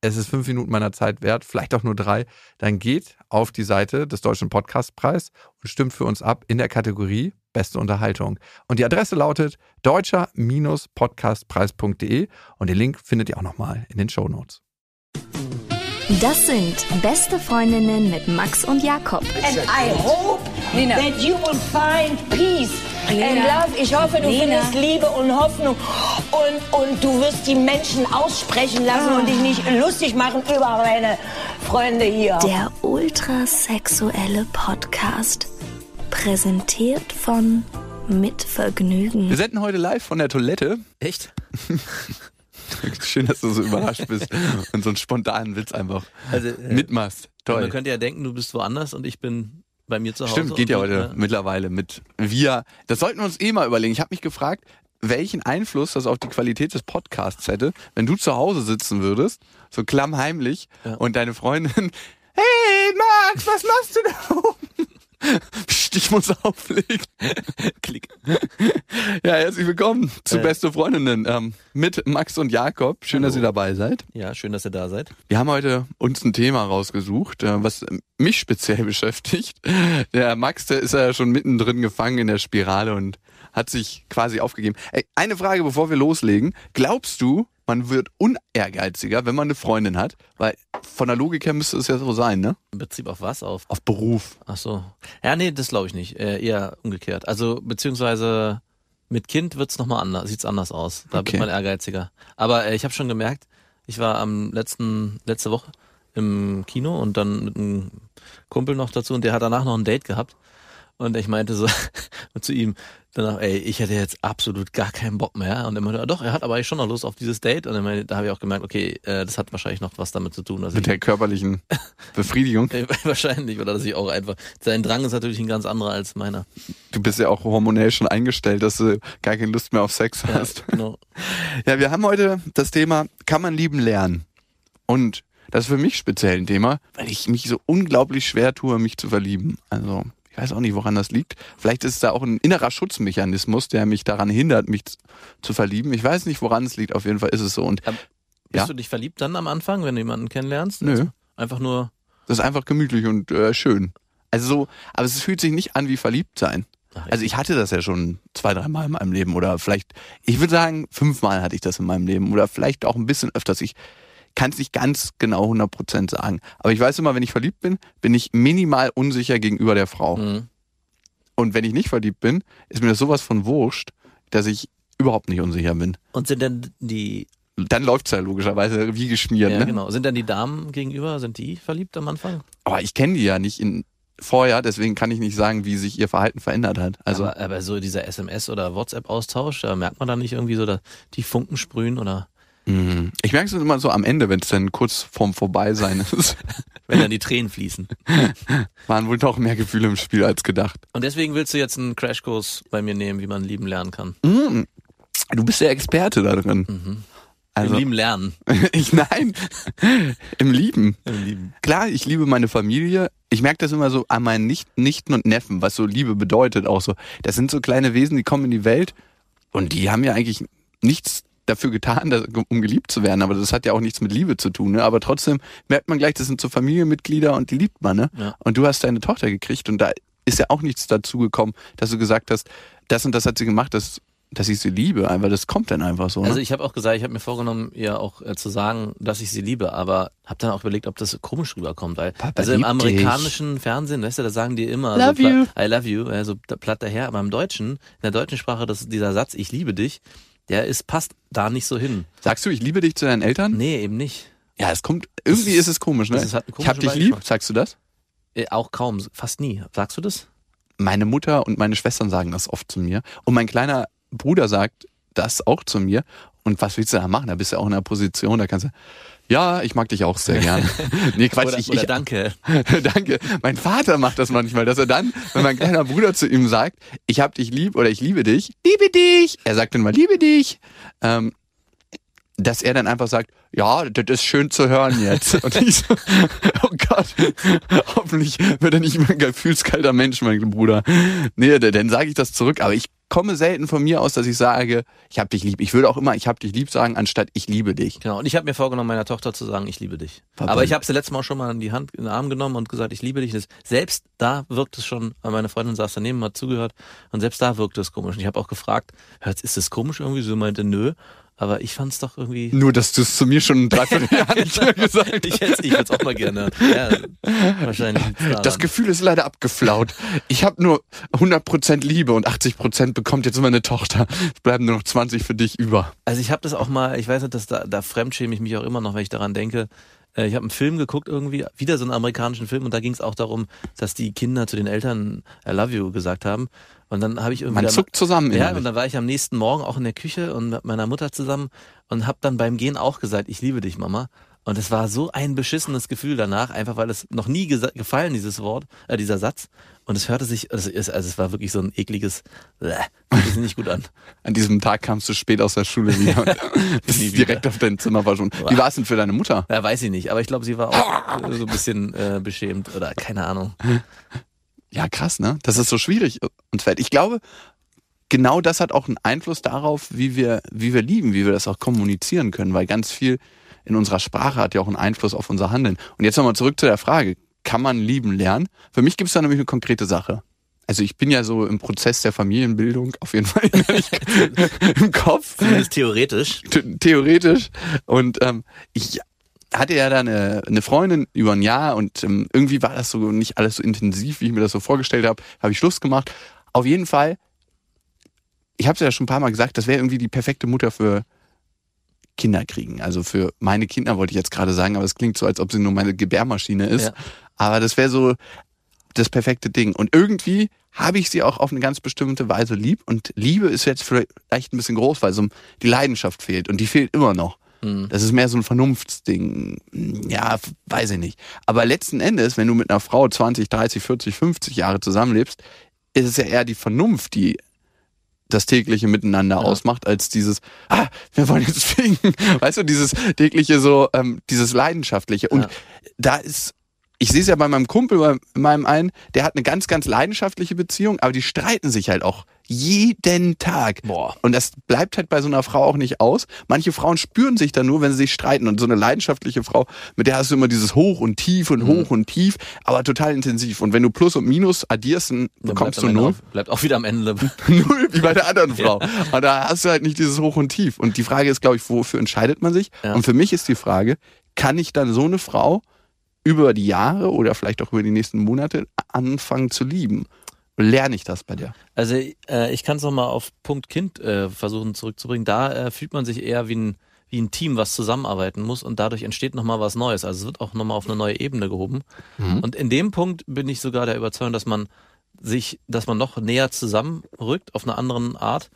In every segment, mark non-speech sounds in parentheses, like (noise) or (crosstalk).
es ist fünf Minuten meiner Zeit wert, vielleicht auch nur drei, dann geht auf die Seite des Deutschen Podcastpreis und stimmt für uns ab in der Kategorie Beste Unterhaltung. Und die Adresse lautet deutscher-podcastpreis.de und den Link findet ihr auch nochmal in den Show Notes. Das sind Beste Freundinnen mit Max und Jakob. And I hope Lena. that you will find peace and Lena. love. Ich hoffe, du Lena. findest Liebe und Hoffnung. Und, und du wirst die Menschen aussprechen lassen und dich nicht lustig machen über meine Freunde hier. Der ultrasexuelle Podcast. Präsentiert von Mit Vergnügen. Wir senden heute live von der Toilette. Echt? (laughs) Schön, dass du so überrascht bist und so einen spontanen Witz einfach Also, äh, mitmachst. Toll. Man könnte ja denken, du bist woanders und ich bin bei mir zu Hause. Stimmt, geht ja heute äh, mittlerweile mit wir. Das sollten wir uns eh mal überlegen. Ich habe mich gefragt, welchen Einfluss das auf die Qualität des Podcasts hätte, wenn du zu Hause sitzen würdest, so klammheimlich, Ja. und deine Freundin, (laughs) hey Max, was machst du da oben? (laughs) Psst, ich muss auflegen. (laughs) Klick. Ja, herzlich willkommen zu Äh. Beste Freundinnen ähm, mit Max und Jakob. Schön, dass ihr dabei seid. Ja, schön, dass ihr da seid. Wir haben heute uns ein Thema rausgesucht, äh, was mich speziell beschäftigt. Der Max, der ist ja schon mittendrin gefangen in der Spirale und hat sich quasi aufgegeben. Ey, eine Frage, bevor wir loslegen. Glaubst du, man wird unehrgeiziger, wenn man eine Freundin hat? Weil von der Logik her müsste es ja so sein, ne? Im Prinzip auf was? Auf. Auf Beruf. Ach so. Ja, nee, das glaube ich nicht. Äh, eher umgekehrt. Also, beziehungsweise mit Kind wird's noch mal anders, sieht's anders aus. Da Okay. wird man ehrgeiziger. Aber äh, ich habe schon gemerkt, ich war am letzten, letzte Woche im Kino und dann mit einem Kumpel noch dazu und der hat danach noch ein Date gehabt. Und ich meinte so (laughs) zu ihm danach, ey, ich hätte jetzt absolut gar keinen Bock mehr. Und er meinte, doch, er hat aber eigentlich schon noch Lust auf dieses Date. Und meinte, da habe ich auch gemerkt, okay, äh, das hat wahrscheinlich noch was damit zu tun, dass Mit ich der körperlichen (laughs) Befriedigung. äh, Wahrscheinlich, oder dass ich auch einfach. Sein Drang ist natürlich ein ganz anderer als meiner. Du bist ja auch hormonell schon eingestellt, dass du gar keine Lust mehr auf Sex Ja, hast. (laughs) genau. Ja, wir haben heute das Thema, kann man lieben lernen? Und das ist für mich speziell ein Thema, weil ich mich so unglaublich schwer tue, mich zu verlieben. Also, ich weiß auch nicht, woran das liegt. Vielleicht ist da auch ein innerer Schutzmechanismus, der mich daran hindert, mich zu verlieben. Ich weiß nicht, woran es liegt. Auf jeden Fall ist es so. Und Bist Ja. du dich verliebt dann am Anfang, wenn du jemanden kennenlernst? Nö. Also Einfach nur. das ist einfach gemütlich und äh, schön. Also so, aber es fühlt sich nicht an wie verliebt sein. Also ich hatte das ja schon zwei, dreimal in meinem Leben oder vielleicht, ich würde sagen, fünfmal hatte ich das in meinem Leben oder vielleicht auch ein bisschen öfters. Ich kann es nicht ganz genau 100% sagen. Aber ich weiß immer, wenn ich verliebt bin, bin ich minimal unsicher gegenüber der Frau. Mhm. Und wenn ich nicht verliebt bin, ist mir das sowas von wurscht, dass ich überhaupt nicht unsicher bin. Und sind denn die, Dann läuft's ja logischerweise wie geschmiert. ja ne? genau, sind denn die Damen gegenüber, sind die verliebt am Anfang? Aber ich kenne die ja nicht in, vorher, deswegen kann ich nicht sagen, wie sich ihr Verhalten verändert hat. Also aber, aber so dieser SMS- oder WhatsApp-Austausch, da merkt man dann nicht irgendwie so, dass die Funken sprühen oder ich merke es immer so am Ende, wenn es dann kurz vorm Vorbeisein (laughs) ist. wenn dann die Tränen fließen. Waren wohl doch mehr Gefühle im Spiel als gedacht. Und deswegen willst du jetzt einen Crashkurs bei mir nehmen, wie man lieben lernen kann. Mm, Du bist der Experte da drin. Mhm. Also, Im Lieben lernen. (laughs) ich nein, im Lieben. Im Lieben. Klar, ich liebe meine Familie. Ich merke das immer so an meinen Nicht Nichten und Neffen, was so Liebe bedeutet auch so. Das sind so kleine Wesen, die kommen in die Welt und die haben ja eigentlich nichts dafür getan, dass, um geliebt zu werden. Aber das hat ja auch nichts mit Liebe zu tun. Ne? Aber trotzdem merkt man gleich, das sind so Familienmitglieder und die liebt man. Ne? Ja. Und du hast deine Tochter gekriegt und da ist ja auch nichts dazu gekommen, dass du gesagt hast, das und das hat sie gemacht, dass, dass ich sie liebe. Einfach, das kommt dann einfach so. Ne? Also ich habe auch gesagt, ich habe mir vorgenommen, ihr auch äh, zu sagen, dass ich sie liebe, aber habe dann auch überlegt, ob das komisch rüberkommt, weil Papa also im amerikanischen Fernsehen, weißt du, da sagen die immer Love so you. I love you, also platt daher, aber im Deutschen, in der deutschen Sprache, das dieser Satz, ich liebe dich, der ist passt da nicht so hin. Sagst du, ich liebe dich zu deinen Eltern? Nee, eben nicht. Ja, es kommt, irgendwie ist es komisch, ne? ist halt ein ich hab dich lieb, sagst du das? Äh, auch kaum, fast nie. Sagst du das? Meine Mutter und meine Schwestern sagen das oft zu mir. Und mein kleiner Bruder sagt das auch zu mir. Und was willst du da machen? Da bist du auch in einer Position, da kannst du, ja, ich mag dich auch sehr gern. nee, Quatsch, Oder, ich, oder ich, danke. (laughs) Danke. Mein Vater macht das manchmal, dass er dann, wenn mein kleiner Bruder zu ihm sagt, ich hab dich lieb oder ich liebe dich, liebe dich. Er sagt dann mal, liebe dich. Ähm, dass er dann einfach sagt, ja, das ist schön zu hören jetzt. Und ich so, (laughs) oh Gott, hoffentlich wird er nicht mehr ein gefühlskalter Mensch, mein Bruder. Nee, dann sage ich das zurück. Aber ich komme selten von mir aus, dass ich sage, ich hab dich lieb. Ich würde auch immer, ich hab dich lieb sagen, anstatt ich liebe dich. Genau. Und ich habe mir vorgenommen, meiner Tochter zu sagen, ich liebe dich. Papa. Aber ich habe sie letztes Mal auch schon mal in die Hand, in den Arm genommen und gesagt, ich liebe dich. Das, selbst da wirkt es schon, meine Freundin saß daneben, hat zugehört und selbst da wirkt es komisch. Und ich habe auch gefragt, hört, ist das komisch irgendwie? Sie meinte, nö. Aber ich fand es doch irgendwie. Nur, dass du es zu mir schon ein Dreivierteljahr nicht mehr (laughs) gesagt hast. ich hätte ich würd's auch mal gerne. Ja, wahrscheinlich. daran. Das Gefühl ist leider abgeflaut. Ich habe nur 100% Liebe und 80% bekommt jetzt meine Tochter. Es bleiben nur noch 20 für dich über. Also ich habe das auch mal, ich weiß nicht, dass da, da fremdschäme ich mich auch immer noch, wenn ich daran denke. Äh, Ich habe einen Film geguckt irgendwie, wieder so einen amerikanischen Film und da ging es auch darum, dass die Kinder zu den Eltern I love you gesagt haben. Und dann habe ich irgendwie Man zuckt zusammen. ja, innerlich. und dann war ich am nächsten Morgen auch in der Küche und mit meiner Mutter zusammen und habe dann beim Gehen auch gesagt, ich liebe dich, Mama. Und es war so ein beschissenes Gefühl danach, einfach weil es noch nie gefallen, dieses Wort, äh, dieser Satz. Und es hörte sich, also es, also es war wirklich so ein ekliges, äh, sich nicht gut an. (laughs) An diesem Tag kamst du spät aus der Schule wieder (laughs) und bist direkt auf dein Zimmer verschwunden. Wie war es denn für deine Mutter? Ja, weiß ich nicht, aber ich glaube, sie war auch (laughs) so ein bisschen äh, beschämt oder keine Ahnung. Ja, krass, ne? Das ist so schwierig uns fällt. Ich glaube, genau das hat auch einen Einfluss darauf, wie wir, wie wir lieben, wie wir das auch kommunizieren können, weil ganz viel in unserer Sprache hat ja auch einen Einfluss auf unser Handeln. Und jetzt nochmal zurück zu der Frage, kann man lieben lernen? Für mich gibt es da nämlich eine konkrete Sache. Also ich bin ja so im Prozess der Familienbildung auf jeden Fall (laughs) (laughs) im Kopf. Zumindest theoretisch. The- theoretisch. Und ähm, ich hatte ja da eine, eine Freundin über ein Jahr und ähm, irgendwie war das so nicht alles so intensiv, wie ich mir das so vorgestellt habe. Habe ich Schluss gemacht. Auf jeden Fall, ich habe es ja schon ein paar Mal gesagt, das wäre irgendwie die perfekte Mutter für Kinder kriegen. Also für meine Kinder wollte ich jetzt gerade sagen, aber es klingt so, als ob sie nur meine Gebärmaschine ist. Ja. Aber das wäre so das perfekte Ding. Und irgendwie habe ich sie auch auf eine ganz bestimmte Weise lieb. Und Liebe ist jetzt vielleicht ein bisschen groß, weil so die Leidenschaft fehlt. Und die fehlt immer noch. Hm. Das ist mehr so ein Vernunftsding. Ja, weiß ich nicht. Aber letzten Endes, wenn du mit einer Frau 20, 30, 40, 50 Jahre zusammenlebst, ist es ja eher die Vernunft, die das tägliche Miteinander Ja. ausmacht, als dieses, ah, wir wollen jetzt (laughs) fliegen. Weißt du, dieses tägliche so, ähm, dieses Leidenschaftliche. Und Ja. da ist, ich sehe es ja bei meinem Kumpel, bei meinem einen, der hat eine ganz, ganz leidenschaftliche Beziehung, aber die streiten sich halt auch jeden Tag. Boah. Und das bleibt halt bei so einer Frau auch nicht aus. Manche Frauen spüren sich dann nur, wenn sie sich streiten. Und so eine leidenschaftliche Frau, mit der hast du immer dieses Hoch und Tief und Hoch und Tief, aber total intensiv. Und wenn du Plus und Minus addierst, dann Dann bekommst du null. Bleibt auch wieder am Ende. (laughs) Null, wie bei der anderen (laughs) Frau. Aber da hast du halt nicht dieses Hoch und Tief. Und die Frage ist, glaube ich, wofür entscheidet man sich? Ja. Und für mich ist die Frage, kann ich dann so eine Frau über die Jahre oder vielleicht auch über die nächsten Monate anfangen zu lieben? Lerne ich das bei dir? Also äh, ich kann es nochmal auf Punkt Kind äh, versuchen zurückzubringen. Da äh, fühlt man sich eher wie ein, wie ein Team, was zusammenarbeiten muss und dadurch entsteht nochmal was Neues. Also es wird auch nochmal auf eine neue Ebene gehoben. Und in dem Punkt bin ich sogar der Überzeugung, dass man sich, dass man noch näher zusammenrückt auf eine andere Art.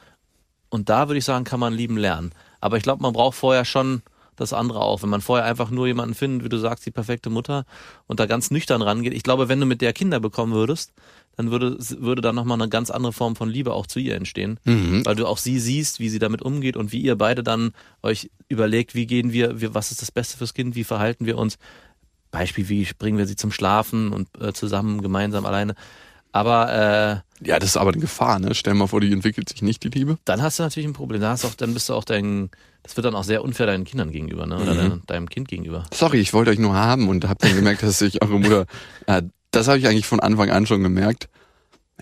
Und da würde ich sagen, kann man lieben lernen. Aber ich glaube, man braucht vorher schon das andere auch. Wenn man vorher einfach nur jemanden findet, wie du sagst, die perfekte Mutter und da ganz nüchtern rangeht. Ich glaube, wenn du mit der Kinder bekommen würdest, dann würde, würde da nochmal eine ganz andere Form von Liebe auch zu ihr entstehen. Weil du auch sie siehst, wie sie damit umgeht und wie ihr beide dann euch überlegt, wie gehen wir, wir was ist das Beste fürs Kind, wie verhalten wir uns. Beispiel, wie bringen wir sie zum Schlafen und äh, zusammen, gemeinsam, alleine. Aber äh, Ja, das ist aber eine Gefahr, ne? Stell dir mal vor, die entwickelt sich nicht, die Liebe. dann hast du natürlich ein Problem. Da hast auch, dann bist du auch dein, das wird dann auch sehr unfair deinen Kindern gegenüber, ne? Oder dein, deinem Kind gegenüber. Sorry, ich wollte euch nur haben und hab dann gemerkt, (laughs) dass ich eure Mutter. Äh, das habe ich eigentlich von Anfang an schon gemerkt.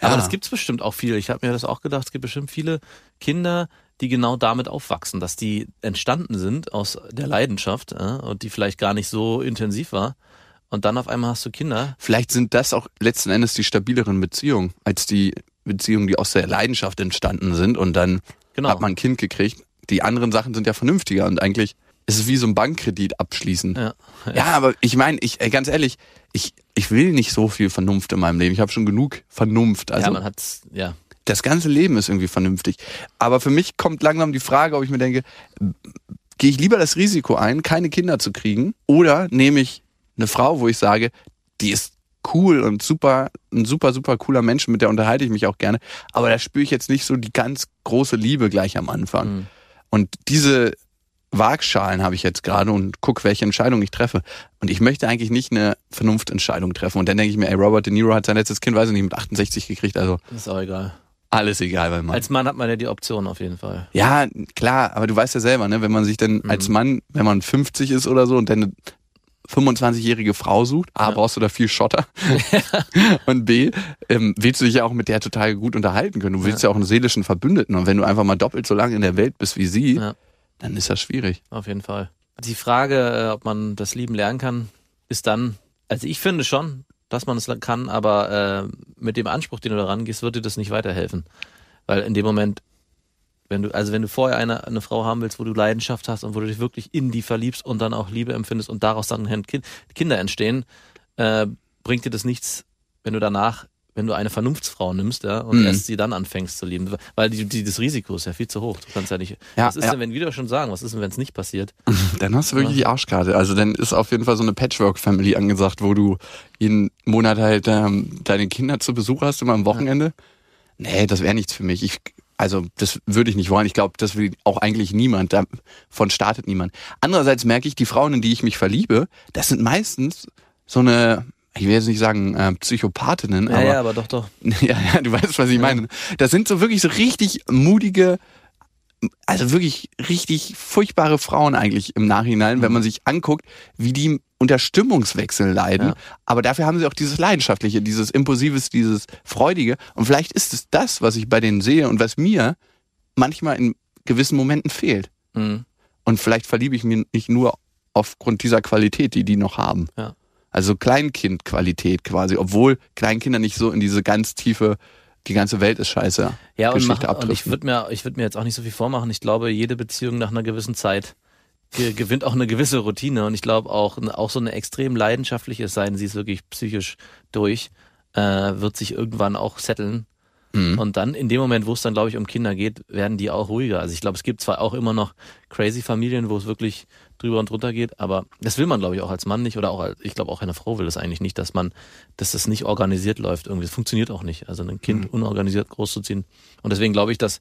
Aber Ja. das gibt's bestimmt auch viel. Ich habe mir das auch gedacht, es gibt bestimmt viele Kinder, die genau damit aufwachsen, dass die entstanden sind aus der Leidenschaft ja, und die vielleicht gar nicht so intensiv war. Und dann auf einmal hast du Kinder. Vielleicht sind das auch letzten Endes die stabileren Beziehungen, als die Beziehungen, die aus der Leidenschaft entstanden sind und dann Genau. hat man ein Kind gekriegt. Die anderen Sachen sind ja vernünftiger und eigentlich ist es wie so ein Bankkredit abschließen. Ja. Ja, aber ich meine, ich ganz ehrlich, ich, ich will nicht so viel Vernunft in meinem Leben. Ich habe schon genug Vernunft. Also ja, man hat's, ja. das ganze Leben ist irgendwie vernünftig. Aber für mich kommt langsam die Frage, ob ich mir denke, gehe ich lieber das Risiko ein, keine Kinder zu kriegen, oder nehme ich eine Frau, wo ich sage, die ist cool und super, ein super, super cooler Mensch, mit der unterhalte ich mich auch gerne, aber da spüre ich jetzt nicht so die ganz große Liebe gleich am Anfang. Mhm. Und diese Waagschalen habe ich jetzt gerade und guck, welche Entscheidung ich treffe. Und ich möchte eigentlich nicht eine Vernunftentscheidung treffen. Und dann denke ich mir, ey, Robert De Niro hat sein letztes Kind, weiß ich nicht, mit 68 gekriegt, also ist auch egal. alles egal bei Mann. Als Mann hat man ja die Option auf jeden Fall. Ja, klar, aber du weißt ja selber, ne, wenn man sich dann als Mann, wenn man 50 ist oder so und dann 25-jährige Frau sucht, A, Ja. brauchst du da viel Schotter (laughs) und B, ähm, willst du dich ja auch mit der total gut unterhalten können. Du willst ja, auch einen seelischen Verbündeten und wenn du einfach mal doppelt so lange in der Welt bist wie sie, Ja. dann ist das schwierig. Auf jeden Fall. Die Frage, äh, ob man das Lieben lernen kann, ist dann, also ich finde schon, dass man es kann, aber äh, mit dem Anspruch, den du da rangehst, wird dir das nicht weiterhelfen. Weil in dem Moment, wenn du, also wenn du vorher eine, eine Frau haben willst, wo du Leidenschaft hast und wo du dich wirklich in die verliebst und dann auch Liebe empfindest und daraus dann kind, Kinder entstehen, äh, bringt dir das nichts, wenn du danach, wenn du eine Vernunftsfrau nimmst, ja, und Mhm. erst sie dann anfängst zu lieben. Weil die, die, das Risiko ist ja viel zu hoch. Du kannst ja nicht. Ja, was ist ja. denn, wenn, wir schon sagen, was ist denn, wenn es nicht passiert? (laughs) Dann hast du wirklich die Arschkarte. Also dann ist auf jeden Fall so eine Patchwork-Family angesagt, wo du jeden Monat halt ähm, deine Kinder zu Besuch hast, immer am Wochenende. Nee, das wäre nichts für mich. Ich, also das würde ich nicht wollen. Ich glaube, das will auch eigentlich niemand. Davon startet niemand. Andererseits merke ich, die Frauen, in die ich mich verliebe, das sind meistens so eine, ich will jetzt nicht sagen äh, Psychopathinnen, Ja, aber ja, aber doch, doch. (laughs) ja, ja, du weißt, was ich meine. Das sind so wirklich so richtig mutige, also wirklich richtig furchtbare Frauen eigentlich im Nachhinein, wenn man sich anguckt, wie die unter Stimmungswechsel leiden. Ja. Aber dafür haben sie auch dieses Leidenschaftliche, dieses Impulsives, dieses Freudige. Und vielleicht ist es das, was ich bei denen sehe und was mir manchmal in gewissen Momenten fehlt. Mhm. Und vielleicht verliebe ich mich nicht nur aufgrund dieser Qualität, die die noch haben. Ja. Also Kleinkindqualität quasi, obwohl Kleinkinder nicht so in diese ganz tiefe, die ganze Welt ist scheiße. Ja, und, mach, und ich würde mir, ich würd mir jetzt auch nicht so viel vormachen. Ich glaube, jede Beziehung nach einer gewissen Zeit ge gewinnt auch eine gewisse Routine. Und ich glaube auch, auch so eine extrem leidenschaftliche, es sei denn, sie ist wirklich psychisch durch, äh, wird sich irgendwann auch setteln. Mhm. Und dann, in dem Moment, wo es dann, glaube ich, um Kinder geht, werden die auch ruhiger. Also ich glaube, es gibt zwar auch immer noch crazy Familien, wo es wirklich drüber und drunter geht, aber das will man, glaube ich, auch als Mann nicht oder auch als, ich glaube auch eine Frau will das eigentlich nicht, dass man, dass das nicht organisiert läuft irgendwie. Das funktioniert auch nicht. Also ein Kind unorganisiert großzuziehen. Und deswegen glaube ich, dass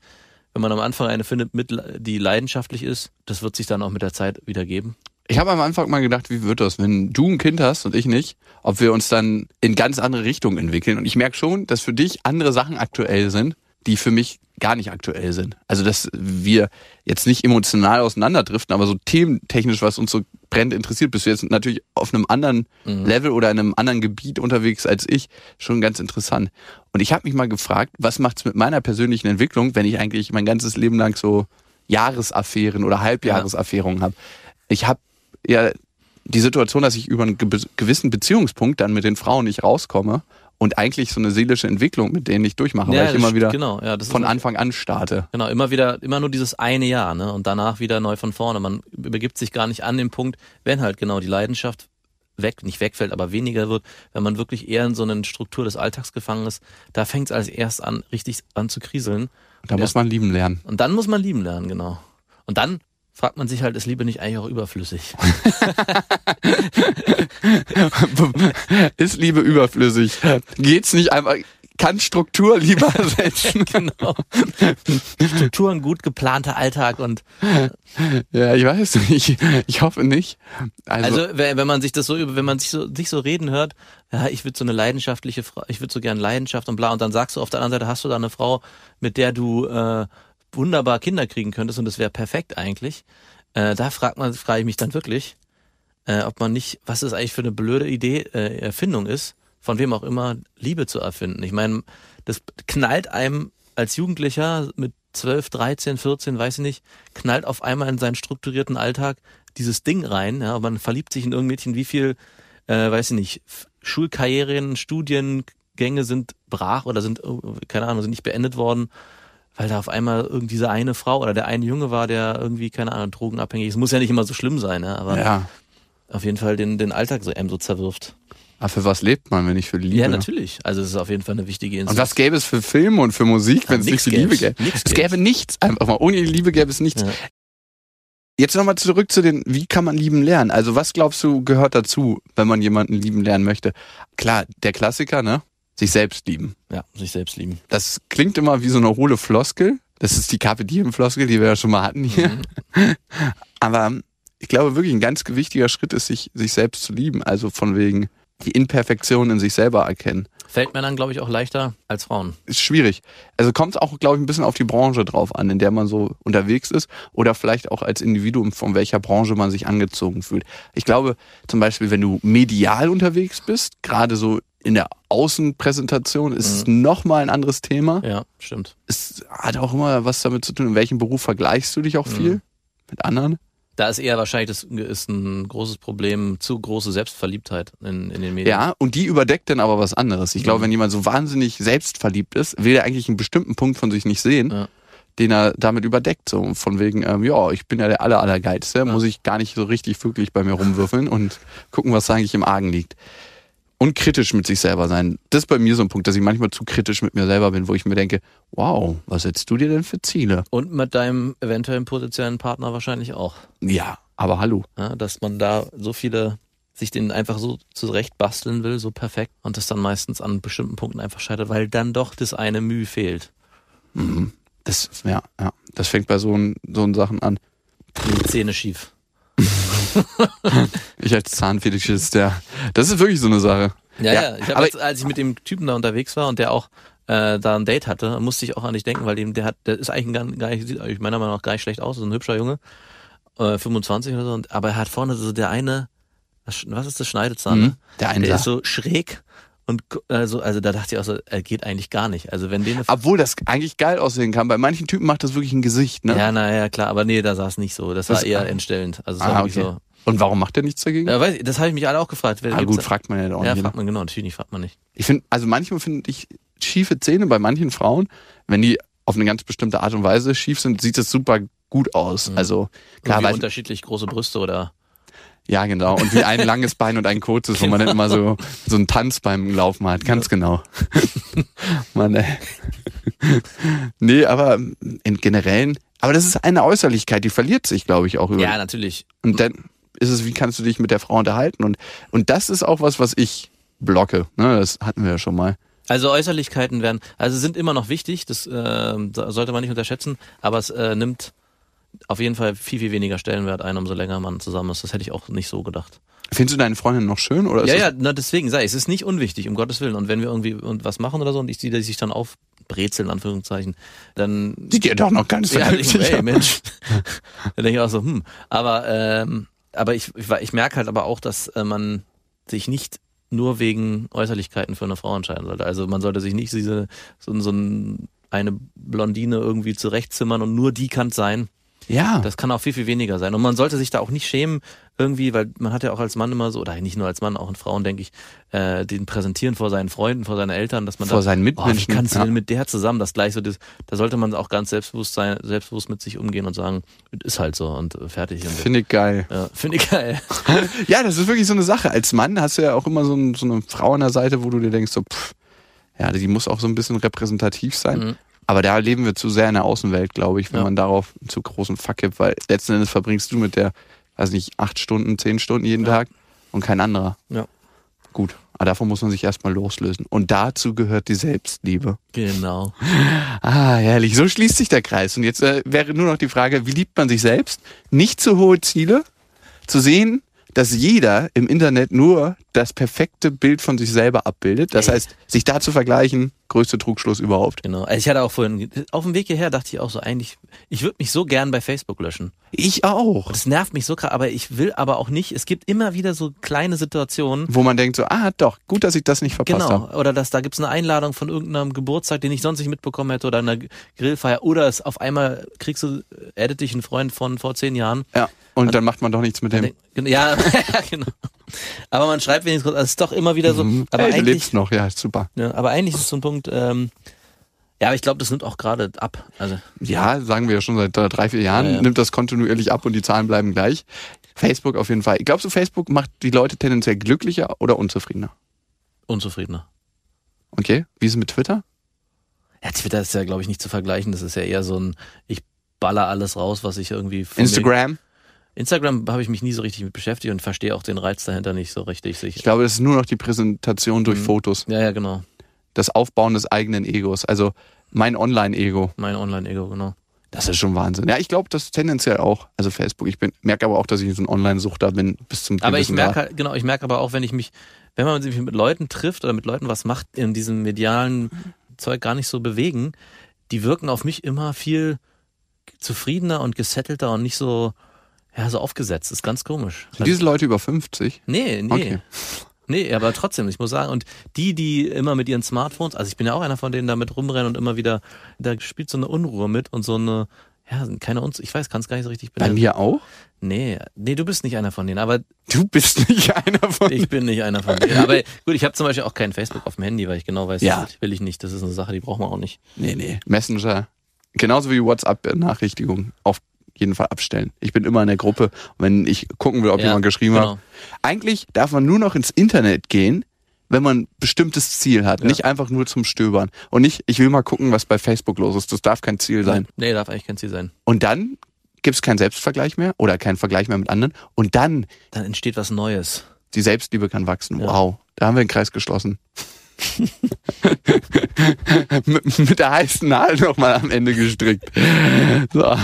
wenn man am Anfang eine findet, mit, die leidenschaftlich ist, das wird sich dann auch mit der Zeit wieder geben. Ich habe am Anfang mal gedacht, wie wird das, wenn du ein Kind hast und ich nicht, ob wir uns dann in ganz andere Richtungen entwickeln. Und ich merke schon, dass für dich andere Sachen aktuell sind, die für mich gar nicht aktuell sind. Also dass wir jetzt nicht emotional auseinanderdriften, aber so thementechnisch, was uns so brennend interessiert, bist du jetzt natürlich auf einem anderen Level oder in einem anderen Gebiet unterwegs als ich, schon ganz interessant. Und ich habe mich mal gefragt, was macht's mit meiner persönlichen Entwicklung, wenn ich eigentlich mein ganzes Leben lang so Jahresaffären oder Halbjahresaffären habe. Ich habe ja die Situation, dass ich über einen ge- gewissen Beziehungspunkt dann mit den Frauen nicht rauskomme und eigentlich so eine seelische Entwicklung mit denen nicht durchmache, weil ich immer wieder genau, ja, von Anfang an starte. Genau, immer wieder, immer nur dieses eine Jahr, ne? Und danach wieder neu von vorne. Man übergibt sich gar nicht an den Punkt, wenn halt genau die Leidenschaft weg, nicht wegfällt, aber weniger wird, wenn man wirklich eher in so eine Struktur des Alltags gefangen ist, da fängt es als erst an, richtig an zu kriseln. Da muss man lieben lernen. Und dann muss man lieben lernen, genau. Und dann fragt man sich halt, ist Liebe nicht eigentlich auch überflüssig? (laughs) Ist Liebe überflüssig? Geht's nicht einfach, kann Struktur lieber (laughs) setzen? genau. Strukturen, gut geplanter Alltag und ja, ich weiß nicht. Ich hoffe nicht. Also, Also, wenn man sich das so über, wenn man sich so, sich so reden hört, ja, ich würde so eine leidenschaftliche Frau, ich würde so gern Leidenschaft und bla, und dann sagst du auf der anderen Seite, hast du da eine Frau, mit der du äh, wunderbar Kinder kriegen könntest und das wäre perfekt eigentlich. Äh, da fragt man, frage ich mich dann wirklich, äh, ob man nicht, was das eigentlich für eine blöde Idee, äh, Erfindung ist, von wem auch immer Liebe zu erfinden. Ich meine, das knallt einem als Jugendlicher mit 12, 13, 14, weiß ich nicht, knallt auf einmal in seinen strukturierten Alltag dieses Ding rein. Ja, man verliebt sich in irgendein Mädchen, wie viel, äh, weiß ich nicht, Schulkarrieren, Studiengänge sind brach oder sind, äh, keine Ahnung, sind nicht beendet worden, weil da auf einmal irgendwie diese eine Frau oder der eine Junge war, der irgendwie, keine Ahnung, drogenabhängig ist. Muss ja nicht immer so schlimm sein, ja, aber ja. auf jeden Fall den, den Alltag so einem so zerwirft. Aber für was lebt man, wenn nicht für die Liebe? Ja, natürlich. Also es ist auf jeden Fall eine wichtige Und was gäbe es für Filme und für Musik, wenn es nicht für Liebe gäbe? Nix Es gäbe nichts einfach mal. Ohne die Liebe gäbe es nichts. Ja. Jetzt nochmal zurück zu den, wie kann man lieben lernen? Also was glaubst du gehört dazu, wenn man jemanden lieben lernen möchte? Klar, der Klassiker, ne? Sich selbst lieben. Ja, sich selbst lieben. Das klingt immer wie so eine hohle Floskel. Das ist die Carpe Diem Floskel, die wir ja schon mal hatten hier. Mhm. (laughs) Aber ich glaube wirklich ein ganz wichtiger Schritt ist, sich, sich selbst zu lieben. Also von wegen die Imperfektion in sich selber erkennen. Fällt Männern, glaube ich, auch leichter als Frauen. Ist schwierig. Also kommt es auch, glaube ich, ein bisschen auf die Branche drauf an, in der man so unterwegs ist. Oder vielleicht auch als Individuum, von welcher Branche man sich angezogen fühlt. Ich glaube, zum Beispiel, wenn du medial unterwegs bist, gerade so in der Außenpräsentation, ist es nochmal ein anderes Thema. Ja, stimmt. Es hat auch immer was damit zu tun, in welchem Beruf vergleichst du dich auch viel mit anderen. Da ist eher wahrscheinlich das ist ein großes Problem, zu große Selbstverliebtheit in, in den Medien. Ja, und die überdeckt dann aber was anderes. Ich glaube, wenn jemand so wahnsinnig selbstverliebt ist, will er eigentlich einen bestimmten Punkt von sich nicht sehen, Ja. den er damit überdeckt. So von wegen, ähm, ja, ich bin ja der aller, allergeilste, muss ich gar nicht so richtig wirklich bei mir rumwürfeln und gucken, was da eigentlich im Argen liegt. Und kritisch mit sich selber sein. Das ist bei mir so ein Punkt, dass ich manchmal zu kritisch mit mir selber bin, wo ich mir denke, wow, was setzt du dir denn für Ziele? Und mit deinem eventuellen potenziellen Partner wahrscheinlich auch. Ja, aber hallo. Ja, dass man da so viele sich den einfach so zurecht basteln will, so perfekt und das dann meistens an bestimmten Punkten einfach scheitert, weil dann doch das eine Mühe fehlt. Das, ja, ja, das fängt bei so, so Sachen an. Die Zähne schief. Ich als Zahnfetischist, ja. Das ist wirklich so eine Sache. Ja, Ja, ja. Ich hab jetzt, als ich mit dem Typen da unterwegs war und der auch äh, da ein Date hatte, musste ich auch an dich denken, weil dem, der hat, der ist eigentlich ein gar, gar nicht, sieht meiner Meinung nach gar nicht schlecht aus, so ein hübscher Junge, äh, 25 oder so, und, aber er hat vorne so der eine, was ist das Schneidezahn? Mhm, ne? der eine der ist so schräg und also, also da dachte ich auch so, er geht eigentlich gar nicht. Also wenn den Obwohl das eigentlich geil aussehen kann. Bei manchen Typen macht das wirklich ein Gesicht, ne? Ja, naja, klar, aber nee, da sah es nicht so. Das war Das- eher entstellend. Also es Ah, okay. Und warum macht er nichts dagegen? Ja, weiß ich, das habe ich mich alle auch gefragt. Wer ah, gut, fragt man ja auch Ja, nicht. fragt man genau, natürlich fragt man nicht. Ich finde, also manchmal finde ich schiefe Zähne bei manchen Frauen, wenn die auf eine ganz bestimmte Art und Weise schief sind, sieht das super gut aus. Also klar, weil, unterschiedlich große Brüste oder ja genau. Und wie ein (laughs) langes Bein und ein kurzes, wo man dann immer so so einen Tanz beim Laufen hat. Ganz genau. (laughs) Mann, ey. nee, aber in generellen, aber das ist eine Äußerlichkeit, die verliert sich, glaube ich, auch über. Ja, natürlich. Und dann ist es, wie kannst du dich mit der Frau unterhalten? Und, und das ist auch was, was ich blocke. Ne? Das hatten wir ja schon mal. Also Äußerlichkeiten werden, also sind immer noch wichtig, das äh, sollte man nicht unterschätzen, aber es äh, nimmt auf jeden Fall viel, viel weniger Stellenwert ein, umso länger man zusammen ist. Das hätte ich auch nicht so gedacht. Findest du deine Freundin noch schön? Oder Ja, ja, na, deswegen sei ich, es ist nicht unwichtig, um Gottes Willen. Und wenn wir irgendwie was machen oder so und ich sehe, dass sich dann aufbrezeln, in Anführungszeichen, dann Sieht ja doch noch ganz Ja, ich, vernünftig (laughs) ey, aus. Mensch. (laughs) da denke ich auch so, hm. Aber, ähm, aber ich, ich, ich merke halt aber auch, dass äh, man sich nicht nur wegen Äußerlichkeiten für eine Frau entscheiden sollte. Also man sollte sich nicht diese so, so ein, eine Blondine irgendwie zurechtzimmern und nur die kann sein. Ja. Das kann auch viel, viel weniger sein. Und man sollte sich da auch nicht schämen, irgendwie, weil man hat ja auch als Mann immer so, oder nicht nur als Mann, auch in Frauen, denke ich, äh, den präsentieren vor seinen Freunden, vor seinen Eltern, dass man Vor da, seinen Oh, wie Mitmenschen, kannst du denn mit der zusammen? Das gleich so, das, da sollte man auch ganz selbstbewusst sein, selbstbewusst mit sich umgehen und sagen, ist halt so und äh, fertig. Und. Finde ich geil. ja, finde ich geil. (laughs) Ja, das ist wirklich so eine Sache. Als Mann hast du ja auch immer so, ein, so eine Frau an der Seite, wo du dir denkst, so, pff, ja, die muss auch so ein bisschen repräsentativ sein. Mhm. Aber da leben wir zu sehr in der Außenwelt, glaube ich, wenn Ja. man darauf einen zu großen Fuck gibt, weil letzten Endes verbringst du mit der, weiß nicht, acht Stunden, zehn Stunden jeden Ja. Tag und kein anderer. Ja. Gut. Aber davon muss man sich erstmal loslösen. Und dazu gehört die Selbstliebe. Genau. Ah, herrlich. So schließt sich der Kreis. Und jetzt äh, wäre nur noch die Frage, wie liebt man sich selbst? Nicht zu hohe Ziele, zu sehen, dass jeder im Internet nur das perfekte Bild von sich selber abbildet. Das heißt, sich da zu vergleichen, größte Trugschluss überhaupt. Genau. Also ich hatte auch vorhin, auf dem Weg hierher dachte ich auch so, eigentlich, ich würde mich so gern bei Facebook löschen. Ich auch. Das nervt mich so krass, aber ich will aber auch nicht. Es gibt immer wieder so kleine Situationen, Wo man denkt so, ah doch, gut, dass ich das nicht verpasst Genau, habe. oder dass da gibt's eine Einladung von irgendeinem Geburtstag, den ich sonst nicht mitbekommen hätte, oder einer Grillfeier, oder es auf einmal kriegst du, addet dich ein Freund von vor zehn Jahren. Ja. Und dann macht man doch nichts mit dem. (laughs) Ja, genau. Aber man schreibt wenigstens, also es ist doch immer wieder so. Mhm. Aber hey, du lebst noch, ja, ist super. ja, aber eigentlich ist es so ein Punkt. Ähm, ja, aber ich glaube, das nimmt auch gerade ab. Also Ja, sagen wir ja schon seit äh, drei, vier Jahren, Ja, ja. nimmt das kontinuierlich ab und die Zahlen bleiben gleich. Facebook auf jeden Fall. Glaubst du, Facebook macht die Leute tendenziell glücklicher oder unzufriedener? Unzufriedener. Okay, wie ist es mit Twitter? Ja, Twitter ist ja, glaube ich, nicht zu vergleichen. Das ist ja eher so ein, ich baller alles raus, was ich irgendwie Instagram? Instagram habe ich mich nie so richtig mit beschäftigt und verstehe auch den Reiz dahinter nicht so richtig. Ich glaube, das ist nur noch die Präsentation durch Mhm. Fotos. ja, ja, genau. Das Aufbauen des eigenen Egos. Also mein Online-Ego. Mein Online-Ego, genau. Das ist schon Wahnsinn. Ja, ich glaube, das tendenziell auch. Also Facebook. Ich bin, merke aber auch, dass ich so ein Online-Suchter bin bis zum Aber ich merke halt, genau, ich merke aber auch, wenn ich mich, wenn man sich mit Leuten trifft oder mit Leuten was macht, in diesem medialen Zeug gar nicht so bewegen, die wirken auf mich immer viel zufriedener und gesettelter und nicht so, ja, so aufgesetzt. ist ganz komisch. Sind diese Leute über 50? Nee, nee. Okay. Nee, aber trotzdem, ich muss sagen, und die, die immer mit ihren Smartphones, also ich bin ja auch einer von denen, da mit rumrennen und immer wieder, da spielt so eine Unruhe mit und so eine, ja, keine Uns, ich weiß, kann es gar nicht so richtig Bei benennen. mir auch? Nee, nee, du bist nicht einer von denen, aber Du bist nicht einer von ich bin nicht einer von denen. Aber gut, ich habe zum Beispiel auch kein Facebook auf dem Handy, weil ich genau weiß, Ja. das will ich nicht. Das ist eine Sache, die braucht man auch nicht. Nee, nee. Messenger. Genauso wie WhatsApp-Benachrichtigungen. Auf jeden Fall abstellen. Ich bin immer in der Gruppe, wenn ich gucken will, ob Ja, jemand geschrieben genau. hat. Eigentlich darf man nur noch ins Internet gehen, wenn man ein bestimmtes Ziel hat. Ja. Nicht einfach nur zum Stöbern. Und nicht, ich will mal gucken, was bei Facebook los ist. Das darf kein Ziel sein. Nee, darf eigentlich kein Ziel sein. Und dann gibt es keinen Selbstvergleich mehr oder keinen Vergleich mehr mit anderen. Und dann, Dann entsteht was Neues. die Selbstliebe kann wachsen. Ja. Wow, da haben wir den Kreis geschlossen. (laughs) mit, der heißen Nadel nochmal am Ende gestrickt. So.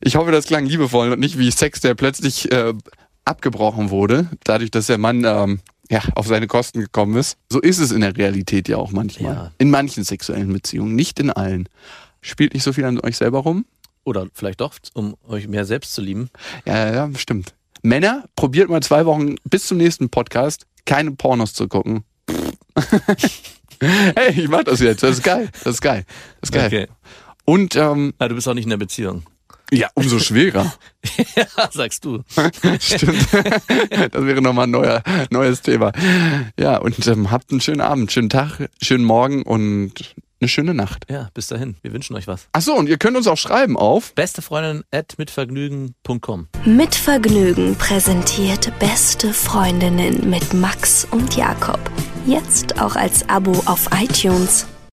Ich hoffe, das klang liebevoll und nicht wie Sex, der plötzlich äh, abgebrochen wurde, dadurch, dass der Mann ähm, ja, auf seine Kosten gekommen ist. So ist es in der Realität ja auch manchmal. Ja. In manchen sexuellen Beziehungen, nicht in allen. Spielt nicht so viel an euch selber rum? Oder vielleicht doch, um euch mehr selbst zu lieben. Ja, ja, stimmt. Männer, probiert mal zwei Wochen bis zum nächsten Podcast keine Pornos zu gucken. (laughs) hey, ich mach das jetzt. Das ist geil. Das ist geil. Das ist geil. Okay. Und ähm, Ah, du bist auch nicht in der Beziehung. ja, umso schwerer. (laughs) ja, sagst du. (laughs) Stimmt. Das wäre nochmal ein neuer, neues Thema. Ja, und ähm, habt einen schönen Abend, schönen Tag, schönen Morgen und eine schöne Nacht. Ja, bis dahin. Wir wünschen euch was. Ach so, und ihr könnt uns auch schreiben auf Beste Freundin at mitvergnügen.com. Mit Vergnügen präsentiert Beste Freundinnen mit Max und Jakob. Jetzt auch als Abo auf iTunes.